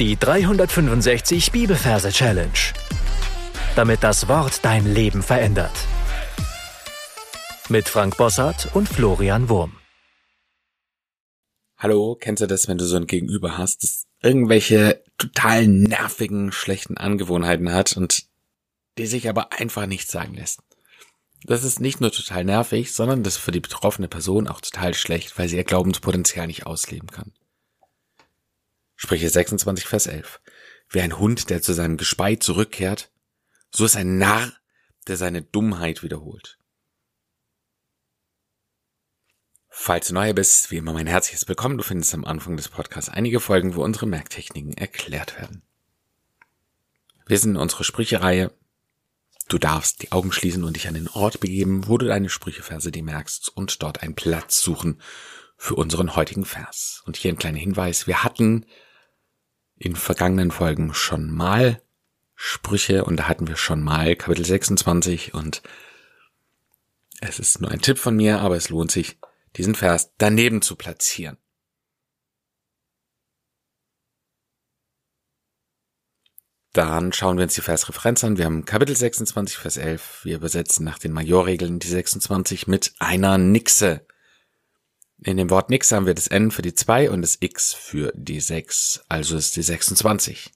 Die 365 Bibelverse Challenge. Damit das Wort dein Leben verändert. Mit Frank Bossart und Florian Wurm. Hallo, kennst du das, wenn du so ein Gegenüber hast, das irgendwelche total nervigen, schlechten Angewohnheiten hat und die sich aber einfach nicht sagen lässt? Das ist nicht nur total nervig, sondern das ist für die betroffene Person auch total schlecht, weil sie ihr Glaubenspotenzial nicht ausleben kann. Sprüche 26, Vers 11. Wie ein Hund, der zu seinem Gespei zurückkehrt, so ist ein Narr, der seine Dummheit wiederholt. Falls du neu bist, wie immer mein herzliches Willkommen. Du findest am Anfang des Podcasts einige Folgen, wo unsere Merktechniken erklärt werden. Wir sind in unserer Sprüchereihe. Du darfst die Augen schließen und dich an den Ort begeben, wo du deine Sprücheverse dir merkst und dort einen Platz suchen für unseren heutigen Vers. Und hier ein kleiner Hinweis. Wir hatten in vergangenen Folgen schon mal Sprüche und da hatten wir schon mal Kapitel 26 und es ist nur ein Tipp von mir, aber es lohnt sich, diesen Vers daneben zu platzieren. Dann schauen wir uns die Versreferenz an. Wir haben Kapitel 26, Vers 11. Wir übersetzen nach den Majorregeln die 26 mit einer Nixe. In dem Wort nix haben wir das N für die 2 und das X für die 6, also ist die 26.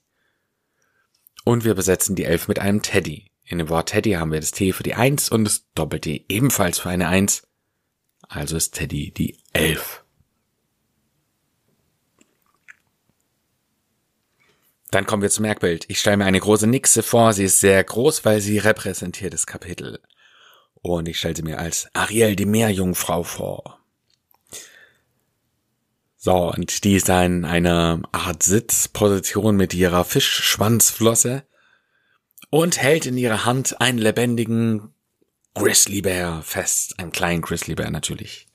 Und wir besetzen die 11 mit einem Teddy. In dem Wort Teddy haben wir das T für die 1 und das Doppel-T ebenfalls für eine 1, also ist Teddy die 11. Dann kommen wir zum Merkbild. Ich stelle mir eine große Nixe vor. Sie ist sehr groß, weil sie repräsentiert das Kapitel. Und ich stelle sie mir als Ariel die Meerjungfrau vor. So, und die ist in einer Art Sitzposition mit ihrer Fischschwanzflosse und hält in ihrer Hand einen lebendigen Grizzlybär fest. Einen kleinen Grizzlybär natürlich.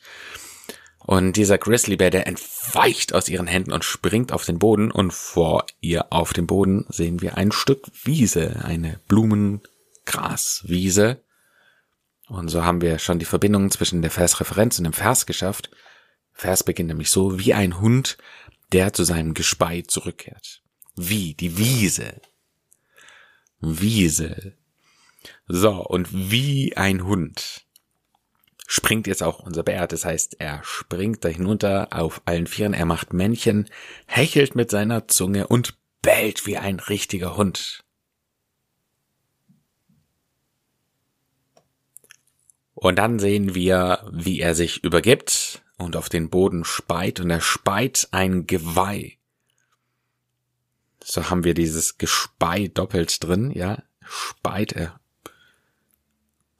Und dieser Grizzlybär, der entweicht aus ihren Händen und springt auf den Boden und vor ihr auf dem Boden sehen wir ein Stück Wiese, eine Blumengraswiese. Und so haben wir schon die Verbindung zwischen der Versreferenz und dem Vers geschafft. Vers beginnt nämlich so, wie ein Hund, der zu seinem Gespei zurückkehrt. Wie, die Wiese. Wiese. So, und wie ein Hund springt jetzt auch unser Bär. Das heißt, er springt da hinunter auf allen Vieren, er macht Männchen, hechelt mit seiner Zunge und bellt wie ein richtiger Hund. Und dann sehen wir, wie er sich übergibt und auf den Boden speit und er speit ein Geweih. So haben wir dieses Gespei doppelt drin, ja. Speit, er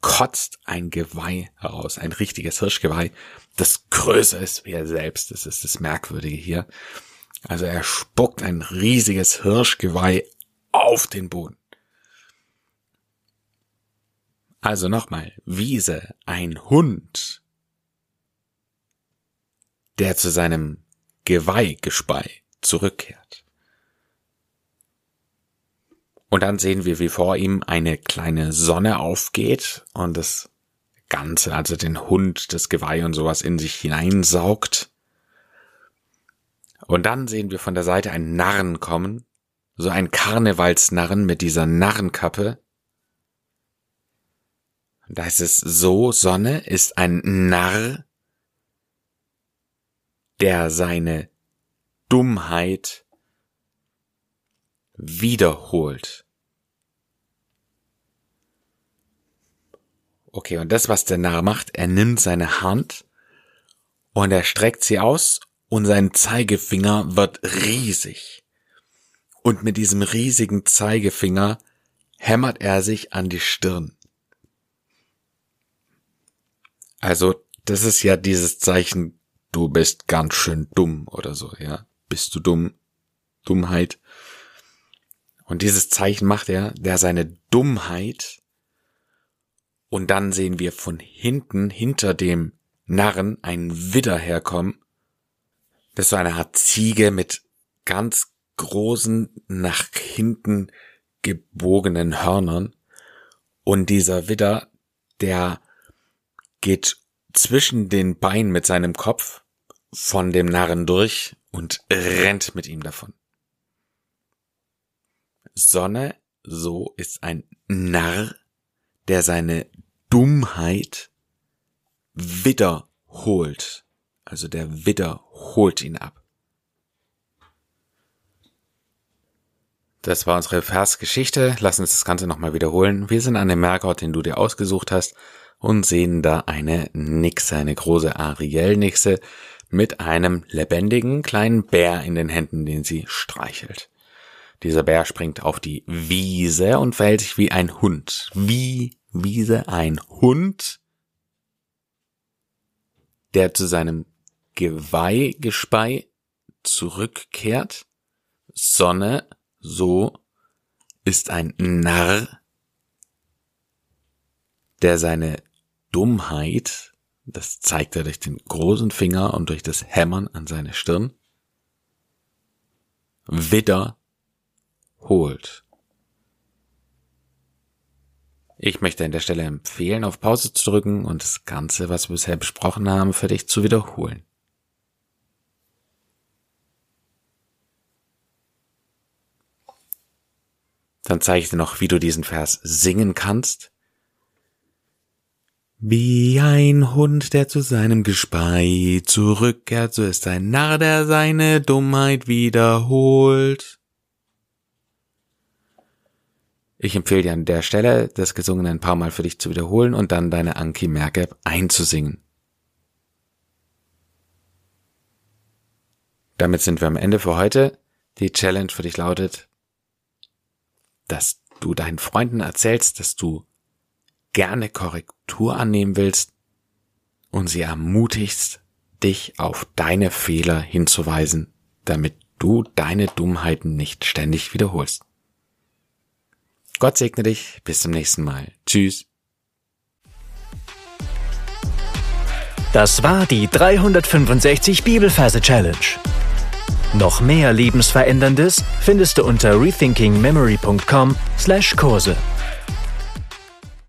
kotzt ein Geweih heraus, ein richtiges Hirschgeweih, das größer ist wie er selbst. Das ist das Merkwürdige hier. Also er spuckt ein riesiges Hirschgeweih auf den Boden. Also nochmal, Wiese, ein Hund, der zu seinem Geweihgespei zurückkehrt. Und dann sehen wir, wie vor ihm eine kleine Sonne aufgeht und das Ganze, also den Hund, das Geweih und sowas in sich hineinsaugt. Und dann sehen wir von der Seite einen Narren kommen, so ein Karnevalsnarren mit dieser Narrenkappe. Da ist es so, Sonne ist ein Narr, der seine Dummheit wiederholt. Okay, und das, was der Narr macht, er nimmt seine Hand und er streckt sie aus und sein Zeigefinger wird riesig. Und mit diesem riesigen Zeigefinger hämmert er sich an die Stirn. Also, das ist ja dieses Zeichen du bist ganz schön dumm oder so, ja. Bist du dumm? Dummheit. Und dieses Zeichen macht er, der seine Dummheit und dann sehen wir von hinten, hinter dem Narren, ein Widder herkommen. Das ist so eine Art Ziege mit ganz großen, nach hinten gebogenen Hörnern. Und dieser Widder, der geht zwischen den Beinen mit seinem Kopf von dem Narren durch und rennt mit ihm davon. Sonne, so ist ein Narr, der seine Dummheit wiederholt. Also der wiederholt ihn ab. Das war unsere Versgeschichte. Lass uns das Ganze nochmal wiederholen. Wir sind an dem Merkort, den du dir ausgesucht hast und sehen da eine Nixe, eine große Ariel-Nixe mit einem lebendigen kleinen Bär in den Händen, den sie streichelt. Dieser Bär springt auf die Wiese und verhält sich wie ein Hund. Wie Wiese ein Hund, der zu seinem Geweihgespei zurückkehrt. Sonne so ist ein Narr, der seine Dummheit, das zeigt er durch den großen Finger und durch das Hämmern an seine Stirn, wiederholt. Ich möchte an der Stelle empfehlen, auf Pause zu drücken und das Ganze, was wir bisher besprochen haben, für dich zu wiederholen. Dann zeige ich dir noch, wie du diesen Vers singen kannst. Wie ein Hund, der zu seinem Gespei zurückkehrt, so ist ein Narr, der seine Dummheit wiederholt. Ich empfehle dir an der Stelle, das Gesungene ein paar Mal für dich zu wiederholen und dann deine Anki Merkab einzusingen. Damit sind wir am Ende für heute. Die Challenge für dich lautet, dass du deinen Freunden erzählst, dass du gerne Korrektur annehmen willst und sie ermutigst, dich auf deine Fehler hinzuweisen, damit du deine Dummheiten nicht ständig wiederholst. Gott segne dich, bis zum nächsten Mal. Tschüss. Das war die 365 Bibelferse Challenge. Noch mehr Lebensveränderndes findest du unter rethinkingmemory.com/Kurse.